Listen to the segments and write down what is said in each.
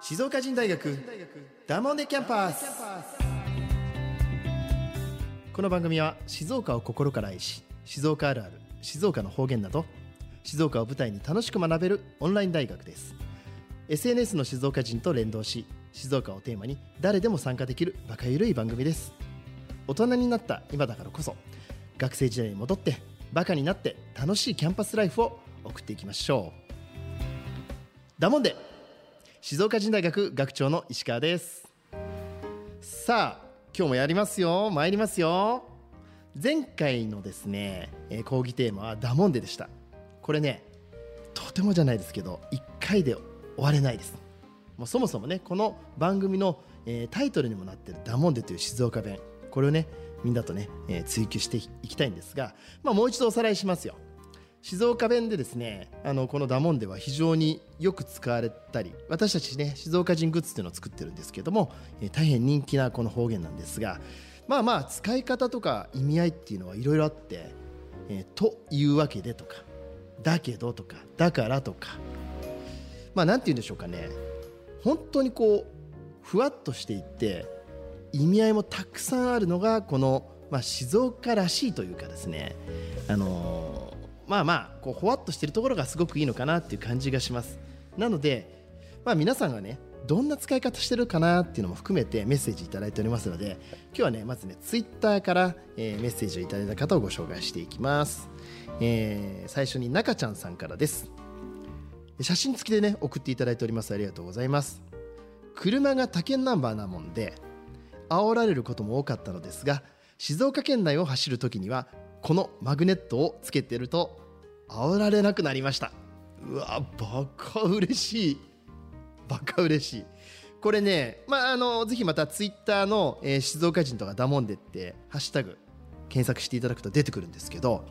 静岡人大学ダモンデキャンパス。この番組は静岡を心から愛し静岡あるある静岡の方言など静岡を舞台に楽しく学べるオンライン大学です。SNS の静岡人と連動し静岡をテーマに誰でも参加できるバカゆるい番組です。大人になった今だからこそ学生時代に戻ってバカになって楽しいキャンパスライフを送っていきましょう。ダモンデ静岡人大学学長の石川です。さあ今日もやりますよ。参りますよ。前回のですね、講義テーマはダモンデでした。これねとてもじゃないですけど1回で終われないです。もうそもそもねこの番組の、えータイトルにもなってるダモンデという静岡弁。これをねみんなとね、えー追求していきたいんですが、まあ、もう一度おさらいしますよ。静岡弁でですねあのこのダモンデは非常によく使われたり私たちね静岡人グッズっていうのを作ってるんですけども、えー大変人気なこの方言なんですがまあまあ使い方とか意味合いっていうのはいろいろあって、えーというわけでとかだけどとかだからとかまあなんて言うんでしょうかね。本当にこうふわっとしていって意味合いもたくさんあるのがこの、まあ、静岡らしいというかですね。あのーまあまあこうほわっとしてるところがすごくいいのかなっていう感じがします。なので、まあ、皆さんがねどんな使い方してるかなっていうのも含めてメッセージいただいておりますので今日はねまずねツイッターから、えーメッセージをいただいた方をご紹介していきます、えー最初に中ちゃんさんからです。写真付きでね送っていただいております。ありがとうございます。車が他県ナンバーなもんで煽られることも多かったのですが静岡県内を走るときにはこのマグネットをつけてると煽られなくなりました。うわバカ嬉しい。バカ嬉しい。これねまああのぜひまたツイッターの、えー静岡人とかダモンデってハッシュタグ検索していただくと出てくるんですけど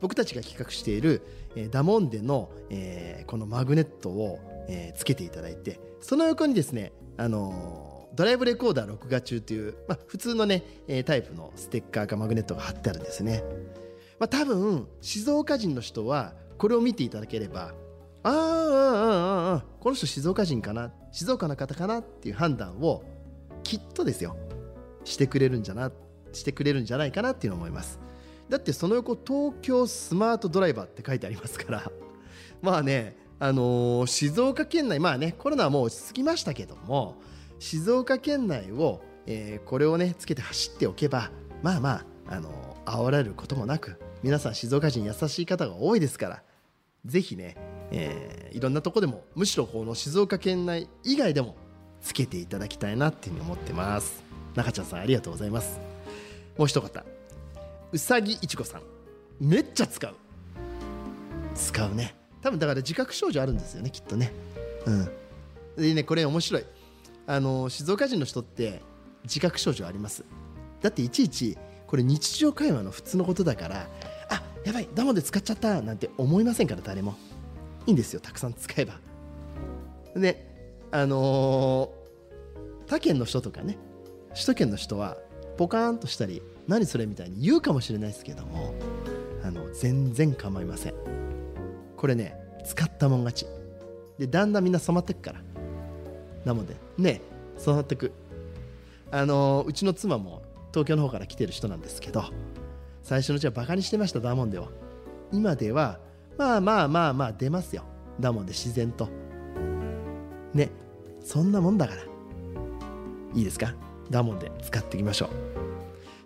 僕たちが企画している、えーダモンデの、えーこのマグネットを、えーつけていただいてその横にですね、あのドライブレコーダー録画中という、まあ、普通のね、えータイプのステッカーかマグネットが貼ってあるんですね。まあ、多分静岡人の人はこれを見ていただければあーあーあーあーこの人静岡人かな静岡の方かなっていう判断をきっとですよしてくれるんじゃなしてくれるんじゃないかなっていうのを思いますだってその横東京スマートドライバーって書いてありますから。まあねあのー静岡県内まあねコロナはもう落ち着きましたけども静岡県内を、えーこれをねつけて走っておけばまあまあ、あのー煽られることもなく皆さん静岡人優しい方が多いですからぜひね、えーいろんなとこでもむしろこの静岡県内以外でもつけていただきたいなっていうふうに思ってます。中ちゃんさんありがとうございます。もう一方。うさぎいちこさん。めっちゃ使う。使うね。多分だから自覚症状あるんですよねきっとね。うん。でねこれ面白い。あの静岡人の人って自覚症状あります。だっていちいちこれ日常会話の普通のことだからあやばいダモで使っちゃったなんて思いませんから誰も。いいんですよたくさん使えば。であのー他県の人とかね首都圏の人はポカーンとしたり何それみたいに言うかもしれないですけどもあの全然構いません。これね使ったもん勝ち。でだんだんみんな染まってくから。なのでね染まってく。あのうちの妻も東京の方から来てる人なんですけど最初のうちはバカにしてましたダーモンデを今ではまあまあまあまあ出ますよ。ダーモンデ自然と。ねそんなもんだから。いいですか？ダーモンデ使っていきましょう。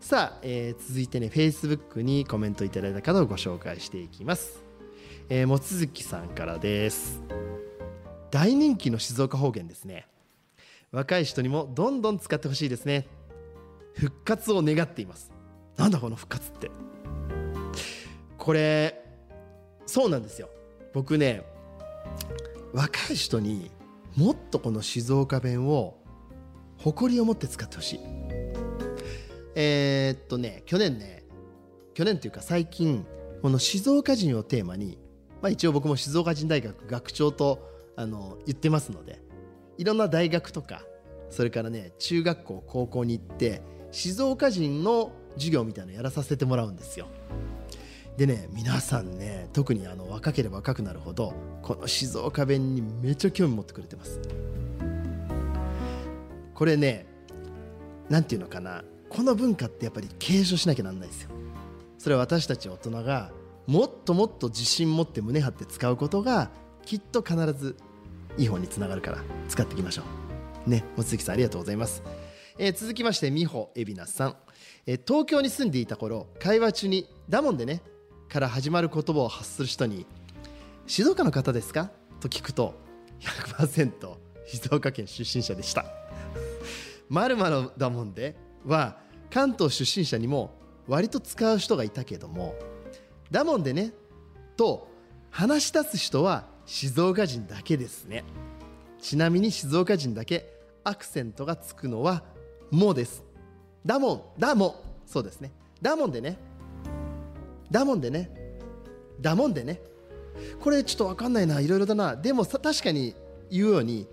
さあ、えー続いてね Facebook にコメントいただいた方をご紹介していきます、えー、望月さんからです。大人気の静岡方言ですね。若い人にもどんどん使ってほしいですね。復活を願っています。なんだこの復活って。これそうなんですよ。僕ね若い人にもっとこの静岡弁を誇りを持って使ってほしい。えーっとね去年ね去年というか最近この静岡人をテーマに、まあ、一応僕も静岡人大学学長とあの言ってますのでいろんな大学とかそれからね中学校高校に行って静岡人の授業みたいなのやらさせてもらうんですよ。でね皆さんね特にあの若ければ若くなるほどこの静岡弁にめっちゃ興味持ってくれてます。これねなんていうのかなこの文化ってやっぱり継承しなきゃなんないですよ。それは私たち大人がもっともっと自信持って胸張って使うことがきっと必ずいい方につながるから使っていきましょう。ね望月さんありがとうございます、えー続きまして美穂海老名さん、えー東京に住んでいた頃会話中に「だもんでね」から始まる言葉を発する人に「静岡の方ですか?」と聞くと100%静岡県出身者でした。まるまるだもんでは関東出身者にも割と使う人がいたけどもだもんでねと話し出す人は静岡人だけですね。ちなみに静岡人だけアクセントがつくのはもです。だもんだもんそうですね。だもんでね。だもんでね。だもんでね。これちょっと分かんないないろいろだな。でもさ確かに言うように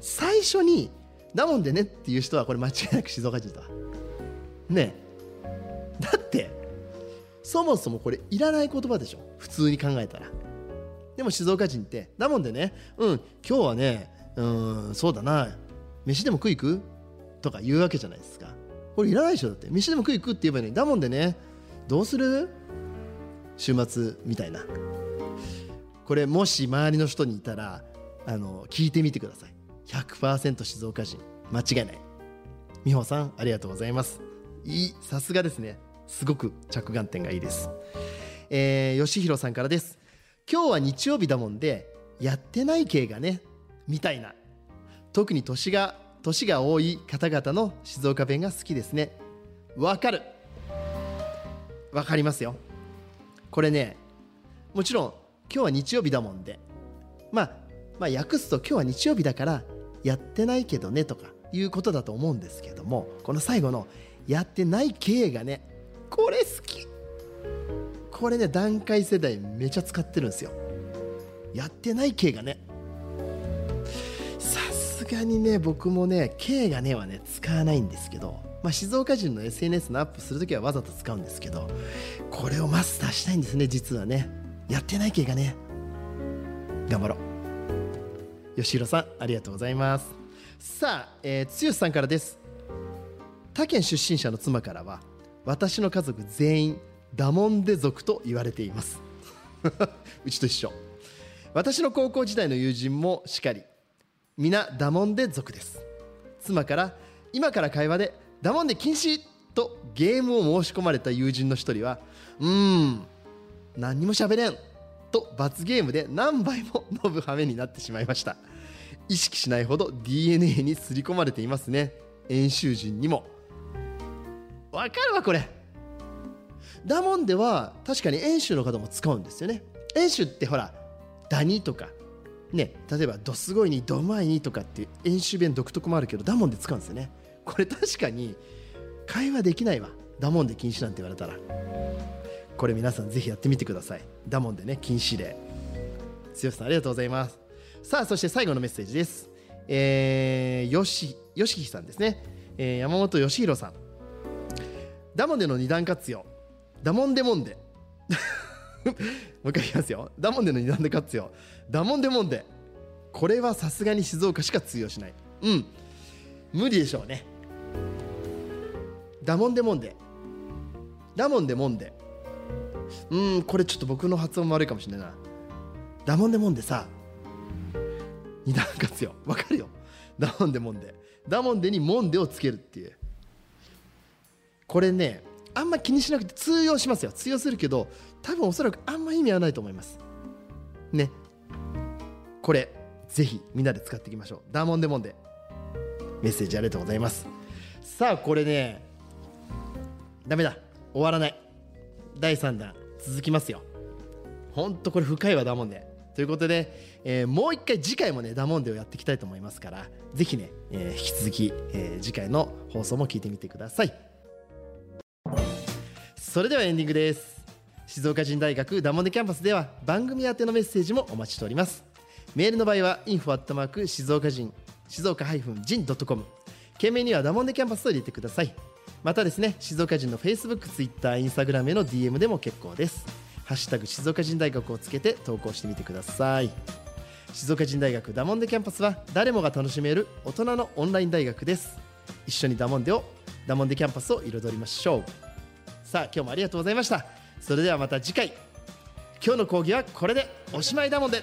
最初にだもんでねっていう人はこれ間違いなく静岡人だ。ねだってそもそもこれいらない言葉でしょ。普通に考えたら。でも静岡人ってだもんでね。うん今日はねうんそうだな。飯でも食い行く？とか言うわけじゃないですか。これいらないでしょ。だって飯でも食い行くって言えばいいのに。だもんでね。どうする？週末みたいな。これもし周りの人にいたらあの聞いてみてください。100%静岡人。間違いない。美穂さんありがとうございます。いいさすがですね。すごく着眼点がいいです。えー、吉弘さんからです。今日は日曜日だもんでやってない系がねみたいな。特に年が年が多い方々の静岡弁が好きですね。わかる。わかりますよ。これねもちろん今日は日曜日だもんでまあまあ訳すと今日は日曜日だからやってないけどねとかいうことだと思うんですけどもこの最後のやってない系がねこれ好き。これね段階世代めちゃ使ってるんですよ。やってない系がね。さすがにね僕もね系がねはね使わないんですけど、まあ、静岡人の SNS のアップするときはわざと使うんですけどこれをマスターしたいんですね実はね。やってない系がね。頑張ろう。吉弘さんありがとうございます。さあ、えー、剛さんからです。他県出身者の妻からは私の家族全員ダモンデ族と言われています。うちと一緒。私の高校時代の友人もしかり皆ダモンデ族です。妻から今から会話でダモンデ禁止とゲームを申し込まれた友人の一人はうーん何にも喋れんと罰ゲームで何杯も飲む羽目になってしまいました。意識しないほど DNA に刷り込まれていますね。演習人にも。わかるわこれ。ダモンでは確かに演習の方も使うんですよね。演習ってほらダニとかね例えばドすごいにドうまいにとかっていう演習弁独特もあるけどダモンで使うんですよね。これ確かに会話できないわ。ダモンで禁止なんて言われたら。これ皆さんぜひやってみてください。ダモンでね禁止令剛さんありがとうございます。さあそして最後のメッセージです。えー、よしよしひさんですね、えー山本義弘さん。ダモンでの二段活用。ダモンデモンデ。もう一回言いますよ。ダモンデの二段で活用。ダモンデモンデ。これはさすがに静岡しか通用しない。うん。無理でしょうね。ダモンデモンデ。ダモンデモンデ。うんこれちょっと僕の発音も悪いかもしれないな。ダモンデモンデさ。二段活用。わかるよ。ダモンデモンデ。ダモンデにモンデをつけるっていう。これねあんま気にしなくて通用しますよ。通用するけど多分おそらくあんま意味はないと思います。ね。これぜひみんなで使っていきましょう。ダーモンデモンデ。メッセージありがとうございます。さあこれねダメだ。終わらない。第3弾続きますよ。ほんとこれ深いわダモンデ。ということで、えーもう一回次回もねダモンデをやっていきたいと思いますからぜひね、えー引き続き、えー次回の放送も聞いてみてください。それではエンディングです。静岡人大学ダモンデキャンパスでは番組宛てのメッセージもお待ちしております。メールの場合は info@ 静岡人静岡 -jin.com 件名にはダモンデキャンパスと入れてください。またですね静岡人の Facebook、Twitter、Instagram への DM でも結構です。ハッシュタグ静岡人大学をつけて投稿してみてください。静岡人大学ダモンデキャンパスは誰もが楽しめる大人のオンライン大学です。一緒にダモンデをダモンデキャンパスを彩りましょう。さあ今日もありがとうございました。それではまた次回。今日の講義はこれで。おしまいだもんで。